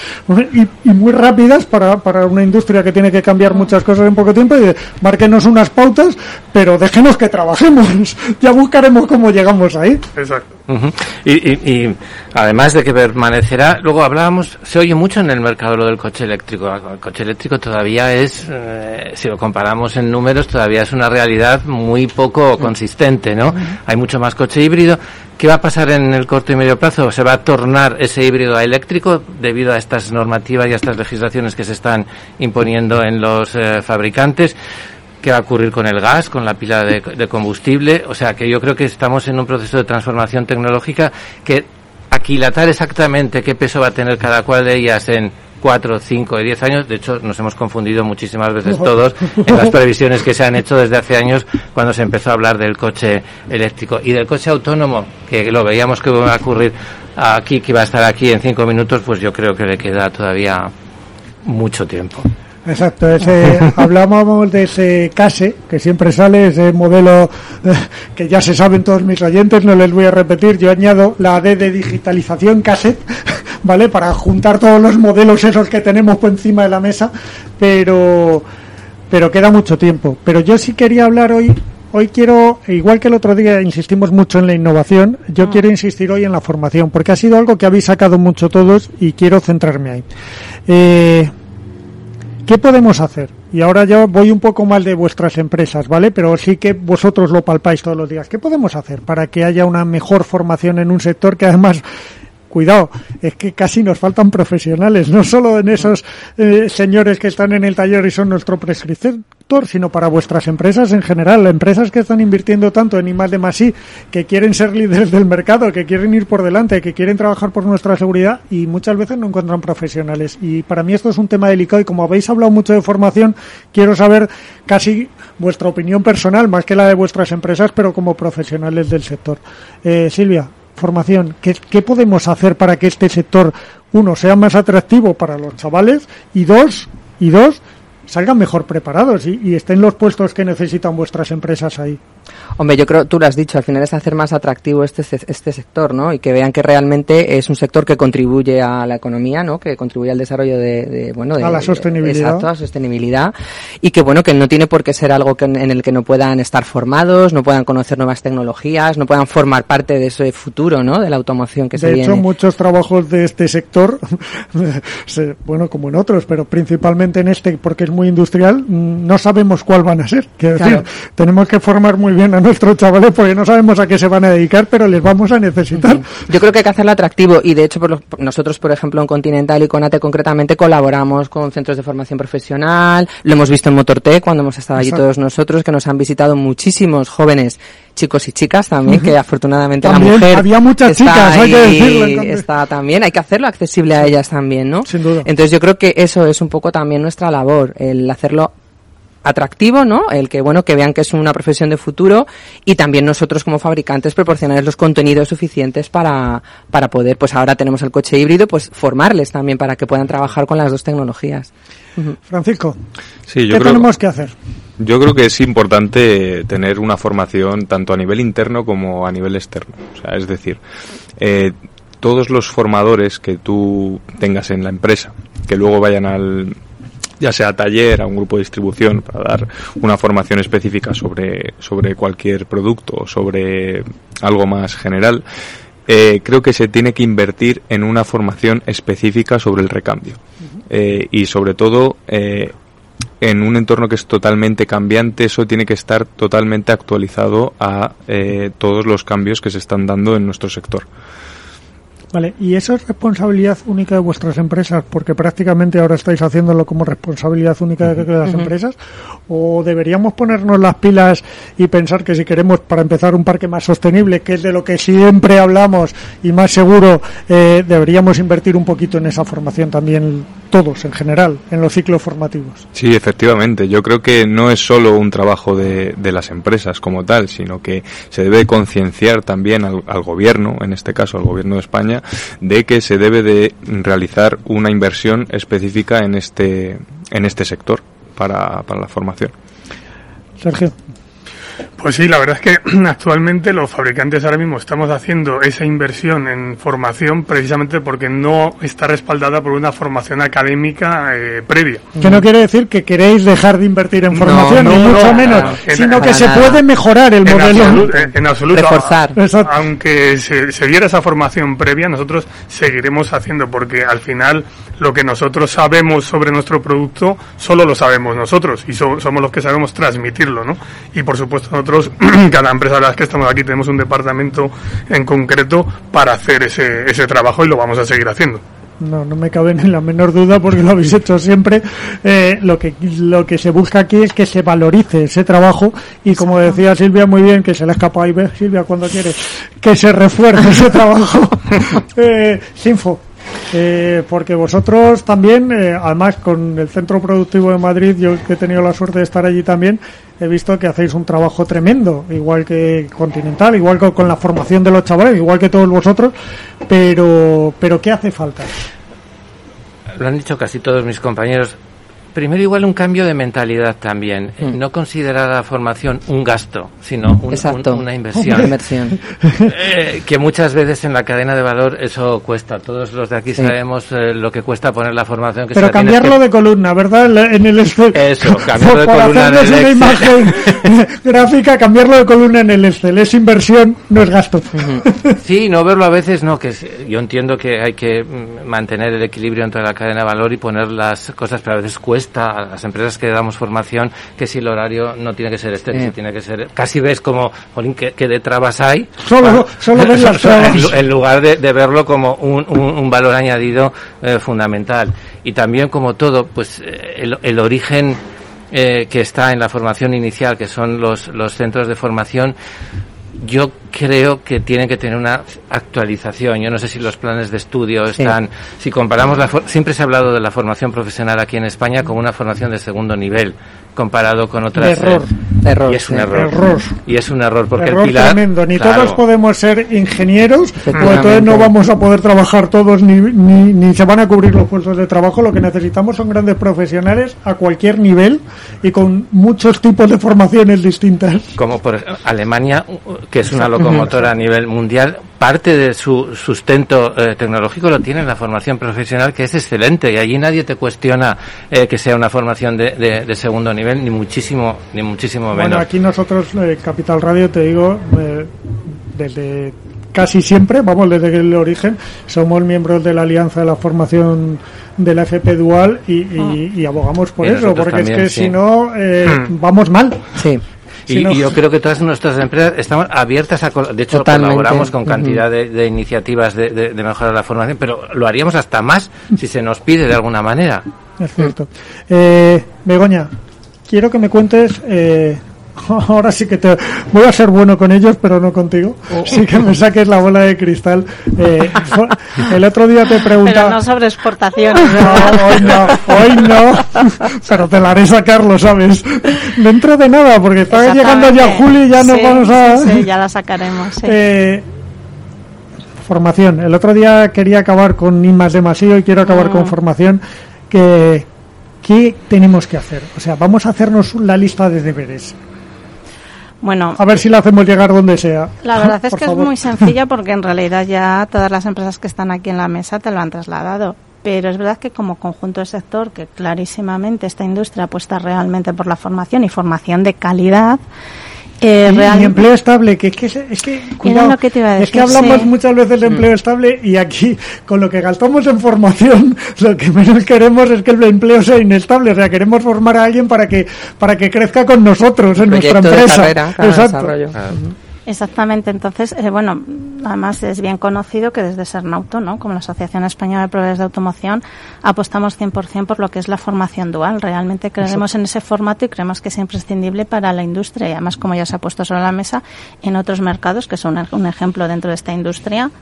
y, y muy rápidas para, para una industria que tiene que cambiar muchas cosas en poco tiempo. Y de, márquenos unas pautas, pero déjenos que trabajemos. ya buscaremos cómo llegamos ahí. Exacto. Ujú. y, y, y además de que permanecerá, luego hablábamos, se oye mucho en el mercado lo del coche eléctrico. El coche eléctrico todavía es, eh, si lo comparamos en números, todavía es una realidad muy poco consistente, ¿no? Hay mucho más coche híbrido. ¿Qué va a pasar en el corto y medio plazo? ¿Se va a tornar ese híbrido a eléctrico debido a estas normativas y a estas legislaciones que se están imponiendo en los eh, fabricantes? qué va a ocurrir con el gas, con la pila de, de, combustible. O sea, que yo creo que estamos en un proceso de transformación tecnológica que aquilatar exactamente qué peso va a tener cada cual de ellas en cuatro, cinco y diez años. De hecho, nos hemos confundido muchísimas veces todos en las previsiones que se han hecho desde hace años cuando se empezó a hablar del coche eléctrico y del coche autónomo, que lo veíamos que va a ocurrir aquí, que va a estar aquí en cinco minutos, pues yo creo que le queda todavía mucho tiempo. Exacto, ese, hablábamos de ese CASE, que siempre sale, ese modelo eh, que ya se saben todos mis oyentes, no les voy a repetir, yo añado la D de digitalización CASE, ¿vale? Para juntar todos los modelos esos que tenemos por encima de la mesa, pero, pero queda mucho tiempo. Pero yo sí quería hablar hoy, hoy quiero, igual que el otro día insistimos mucho en la innovación, yo quiero insistir hoy en la formación, porque ha sido algo que habéis sacado mucho todos y quiero centrarme ahí. Eh, ¿Qué podemos hacer? Y ahora yo voy un poco mal de vuestras empresas, ¿vale? Pero sí que vosotros lo palpáis todos los días. ¿Qué podemos hacer para que haya una mejor formación en un sector que además cuidado, es que casi nos faltan profesionales, no solo en esos eh, señores que están en el taller y son nuestro prescriptor, sino para vuestras empresas en general, empresas que están invirtiendo tanto en I más de más I, que quieren ser líderes del mercado, que quieren ir por delante, que quieren trabajar por nuestra seguridad y muchas veces no encuentran profesionales. Y para mí esto es un tema delicado y como habéis hablado mucho de formación, quiero saber casi vuestra opinión personal, más que la de vuestras empresas, pero como profesionales del sector. Eh, Silvia, formación, ¿qué, ¿qué, podemos hacer para que este sector, uno, sea más atractivo para los chavales y dos, y dos, salgan mejor preparados y, y estén los puestos que necesitan vuestras empresas ahí? Hombre, yo creo, tú lo has dicho, al final es hacer más atractivo este, este sector, ¿no? Y que vean que realmente es un sector que contribuye a la economía, ¿no? Que contribuye al desarrollo de, de bueno, de, a la sostenibilidad. Exacto, a sostenibilidad. Y que, bueno, que no tiene por qué ser algo que, en el que no puedan estar formados, no puedan conocer nuevas tecnologías, no puedan formar parte de ese futuro, ¿no? De la automoción que de se viene. De hecho, muchos trabajos de este sector, bueno, como en otros, pero principalmente en este, porque es muy industrial, no sabemos cuál van a ser. Quiero claro. decir, tenemos que formar muy bien a nuestros chavales porque no sabemos a qué se van a dedicar, pero les vamos a necesitar. Yo creo que hay que hacerlo atractivo y de hecho por los, nosotros, por ejemplo, en Continental y con ATE concretamente colaboramos con centros de formación profesional, lo hemos visto en Motortec cuando hemos estado allí Exacto. todos nosotros, que nos han visitado muchísimos jóvenes chicos y chicas también, uh -huh. que afortunadamente también la mujer había muchas está chicas, ahí, hay que decirlo. Está también, hay que hacerlo accesible a ellas también, ¿no? Sin duda. Entonces yo creo que eso es un poco también nuestra labor, el hacerlo atractivo, ¿no? El que, bueno, que vean que es una profesión de futuro y también nosotros como fabricantes proporcionarles los contenidos suficientes para, para poder, pues ahora tenemos el coche híbrido, pues formarles también para que puedan trabajar con las dos tecnologías. Uh -huh. Francisco, sí, yo ¿qué creo, tenemos que hacer? Yo creo que es importante tener una formación tanto a nivel interno como a nivel externo. O sea, es decir, eh, todos los formadores que tú tengas en la empresa, que luego vayan al, ya sea a taller, a un grupo de distribución, para dar una formación específica sobre, sobre cualquier producto o sobre algo más general, eh, creo que se tiene que invertir en una formación específica sobre el recambio. Eh, y sobre todo, eh, en un entorno que es totalmente cambiante, eso tiene que estar totalmente actualizado a todos los cambios que se están dando en nuestro sector. Vale, ¿y eso es responsabilidad única de vuestras empresas? Porque prácticamente ahora estáis haciéndolo como responsabilidad única de las uh -huh. empresas. ¿O deberíamos ponernos las pilas y pensar que si queremos, para empezar, un parque más sostenible, que es de lo que siempre hablamos y más seguro, eh, deberíamos invertir un poquito en esa formación también todos en general en los ciclos formativos. Sí, efectivamente. Yo creo que no es solo un trabajo de, de las empresas como tal, sino que se debe concienciar también al, al, gobierno, en este caso al gobierno de España, de que se debe de realizar una inversión específica en este, en este sector para, para la formación. Sergio. Pues sí, la verdad es que actualmente los fabricantes ahora mismo estamos haciendo esa inversión en formación precisamente porque no está respaldada por una formación académica eh, previa. Que no quiere decir que queréis dejar de invertir en formación, no, no, ni mucho no, menos, en, sino que se puede mejorar el en modelo. Absoluto, en absoluto. Reforzar. Aunque se, se diera esa formación previa, nosotros seguiremos haciendo porque al final lo que nosotros sabemos sobre nuestro producto solo lo sabemos nosotros y so, somos los que sabemos transmitirlo, ¿no? Y por supuesto nosotros, cada empresa a las que estamos aquí tenemos un departamento en concreto para hacer ese, ese trabajo y lo vamos a seguir haciendo. No, no me cabe ni la menor duda porque lo habéis hecho siempre. Eh, lo que lo que se busca aquí es que se valorice ese trabajo y como decía Silvia muy bien, que se le escapa ahí, Silvia cuando quiere, que se refuerce ese trabajo. eh, Sinfo, eh, porque vosotros también, eh, además con el Centro Productivo de Madrid, yo que he tenido la suerte de estar allí también, he visto que hacéis un trabajo tremendo, igual que Continental, igual que con la formación de los chavales, igual que todos vosotros, pero, pero ¿qué hace falta? Lo han dicho casi todos mis compañeros. Primero igual un cambio de mentalidad también. Mm. No considerar la formación un gasto, sino un, un, una inversión. inversión. eh, que muchas veces en la cadena de valor eso cuesta. Todos los de aquí sí. sabemos eh, lo que cuesta poner la formación. Que Pero cambiarlo que... de columna, ¿verdad? En el Excel. Eso, cambiarlo de columna en el una Excel. imagen gráfica, cambiarlo de columna en el Excel. Es inversión, no es gasto. sí, no verlo a veces, no. que es, Yo entiendo que hay que mantener el equilibrio entre la cadena de valor y poner las cosas, pero a veces cuesta a las empresas que damos formación que si el horario no tiene que ser este, tiene que ser. Casi ves como, jolín, que, que de trabas hay. Solo, ah, solo ves las trabas. En lugar de, de verlo como un, un, un valor añadido eh, fundamental. Y también, como todo, pues el, el origen eh, que está en la formación inicial, que son los, los centros de formación, yo creo que tiene que tener una actualización. Yo no sé si los planes de estudio están. Sí. Si comparamos la. Siempre se ha hablado de la formación profesional aquí en España como una formación de segundo nivel comparado con otras. Error. Eh, error. Y es un error. error. Y es un error porque error el pilar. Tremendo. Ni claro. todos podemos ser ingenieros, o entonces no vamos a poder trabajar todos ni, ni, ni se van a cubrir los puestos de trabajo. Lo que necesitamos son grandes profesionales a cualquier nivel y con muchos tipos de formaciones distintas. Como por Alemania, que es una locomotora a nivel mundial, parte de su sustento eh, tecnológico lo tiene en la formación profesional, que es excelente, y allí nadie te cuestiona eh, que sea una formación de, de, de, segundo nivel, ni muchísimo, ni muchísimo menos. Bueno, aquí nosotros, eh, Capital Radio, te digo, eh, desde casi siempre, vamos, desde el origen, somos miembros de la Alianza de la Formación de la FP Dual y, y, y abogamos por Y eso, porque también, es que sí. si no, eh, vamos mal. Sí. Y, Si no- y yo creo que todas nuestras empresas están abiertas a, de hecho Totalmente. colaboramos con cantidad de, de iniciativas de, de, de mejorar la formación, pero lo haríamos hasta más si se nos pide de alguna manera. Es cierto. Eh, Begoña, quiero que me cuentes. Eh, ahora sí que te voy a ser bueno con ellos, pero no contigo. Sí que me saques la bola de cristal. Eh, el otro día te Pero preguntaba. no sobre exportaciones. No, hoy no, hoy no. Pero te la haré sacarlo, ¿sabes? Dentro de nada, porque está llegando ya julio y ya nos Sí, vamos a. Sí, sí, ya la sacaremos. sí. Eh, formación. El otro día quería acabar con I más demasiado y quiero acabar Ah. con formación. Que, ¿Qué tenemos que hacer? O sea, vamos a hacernos la lista de deberes. Bueno, A ver si la hacemos llegar donde sea. La verdad es que favor. es muy sencilla porque en realidad ya todas las empresas que están aquí en la mesa te lo han trasladado. Pero es verdad que como conjunto del sector, que clarísimamente esta industria apuesta realmente por la formación y formación de calidad, eh, Y- real- y empleo estable, que es que, es que cuidado, lo que te iba a es que decir, hablamos sí. muchas veces de empleo estable y aquí con lo que gastamos en formación, lo que menos queremos es que el empleo sea inestable, o sea, queremos formar a alguien para que para que crezca con nosotros en nuestra de empresa. carrera, claro, Exacto. desarrollo. Claro. Exactamente, entonces, eh, bueno, además es bien conocido que desde Sernauto, ¿no? como la Asociación Española de Proveedores de Automoción, apostamos 100% por lo que es la formación dual. Realmente creemos en ese formato y creemos que es imprescindible para la industria y además, como ya se ha puesto sobre la mesa, en otros mercados, que son un ejemplo dentro de esta industria,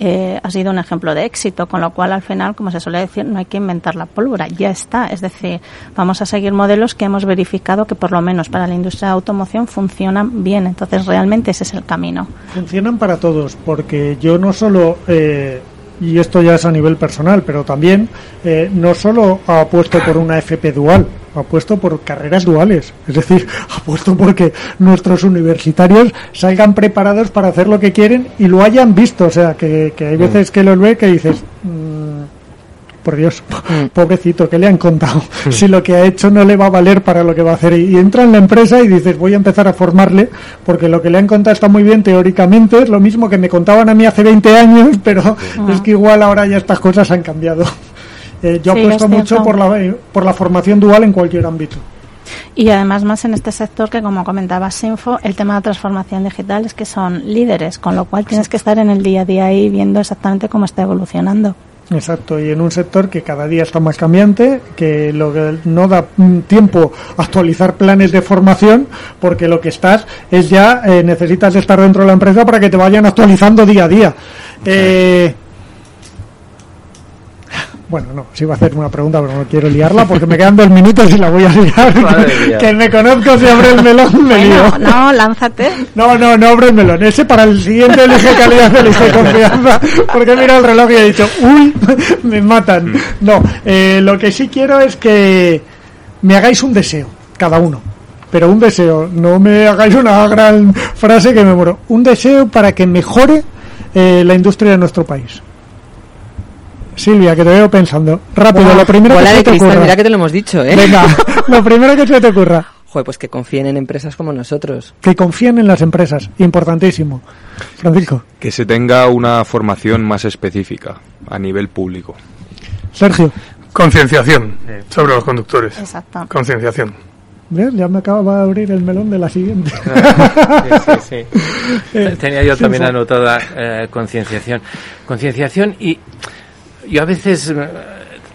eh, ha sido un ejemplo de éxito, con lo cual al final, como se suele decir, no hay que inventar la pólvora, ya está. Es decir, vamos a seguir modelos que hemos verificado que por lo menos para la industria de automoción funcionan bien. Entonces, realmente ese es el camino. Funcionan para todos, porque yo no solo eh, y esto ya es a nivel personal, pero también eh, no solo apuesto por una FP dual, apuesto por carreras duales, es decir, apuesto porque nuestros universitarios salgan preparados para hacer lo que quieren y lo hayan visto, o sea, que, hay veces que lo ve que dices, mm, por Dios, mm. pobrecito, ¿qué le han contado? Si lo que ha hecho no le va a valer para lo que va a hacer. Y, entra en la empresa y dices, voy a empezar a formarle, porque lo que le han contado está muy bien teóricamente, es lo mismo que me contaban a mí hace 20 años, pero es que igual ahora ya estas cosas han cambiado. Eh, yo apuesto mucho por la, por la formación dual en cualquier ámbito. Y además más en este sector que, como comentaba Sinfo, el tema de transformación digital es que son líderes, con lo cual tienes que estar en el día a día ahí viendo exactamente cómo está evolucionando. Exacto, y en un sector que cada día está más cambiante, que lo que no da tiempo actualizar planes de formación, porque lo que estás es ya eh, necesitas estar dentro de la empresa para que te vayan actualizando día a día. Eh, bueno, no, sí iba a hacer una pregunta, pero no quiero liarla porque me quedan dos minutos y la voy a liar. que me conozco si abre el melón, me lío. No, lánzate. No, no, no abre el melón. Ese para el siguiente elige calidad, elige confianza. Porque mira el reloj y he dicho, uy, me matan. No, eh, lo que sí quiero es que me hagáis un deseo, cada uno. Pero un deseo, no me hagáis una gran frase que me muero. Un deseo para que mejore eh, la industria de nuestro país. Silvia, que te veo pensando. Rápido, lo primero que se te ocurra. Mira que te lo hemos dicho, ¿eh? Venga, lo primero que se te ocurra. Joder, pues que confíen en empresas como nosotros. Que confíen en las empresas, importantísimo. Francisco. Que se tenga una formación más específica a nivel público. Sergio. Concienciación sobre los conductores. Exacto. Concienciación. Ya me acaba de abrir el melón de la siguiente. sí, sí, Tenía yo también anotada eh, concienciación. Concienciación y yo a veces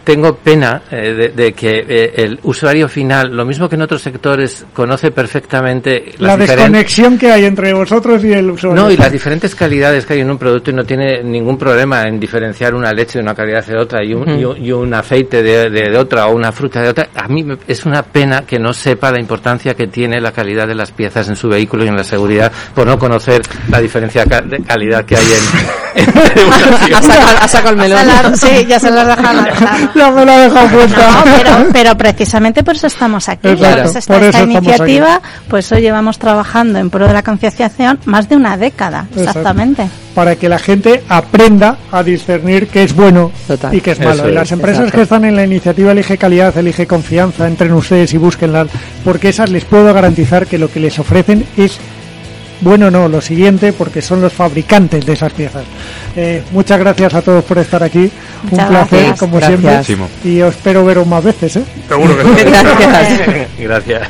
tengo pena eh, de, que eh, el usuario final, lo mismo que en otros sectores, conoce perfectamente la desconexión que hay entre vosotros y el usuario. No, y las diferentes calidades que hay en un producto y no tiene ningún problema en diferenciar una leche de una calidad de otra y un, y, un aceite de, de, otra o una fruta de otra. A mí es una pena que no sepa la importancia que tiene la calidad de las piezas en su vehículo y en la seguridad por no conocer la diferencia de calidad que hay en... ha, sacado, el melón. sí, ya se lo has dejado ya me la he dejado puesta. pero, pero, precisamente por eso estamos aquí. esta, iniciativa, pues hoy llevamos trabajando en pro de la concienciación más de una década, exactamente. Para que la gente aprenda a discernir qué es bueno y qué es malo. y las empresas que están en la iniciativa Elige Calidad, Elige Confianza, entren ustedes y búsquenlas, porque esas les puedo garantizar que lo que les ofrecen es bueno, no, lo siguiente, porque son los fabricantes de esas piezas. Eh, muchas gracias a todos por estar aquí. Un placer, como siempre. Y os espero veros más veces. ¿eh? Seguro que sí. gracias. gracias.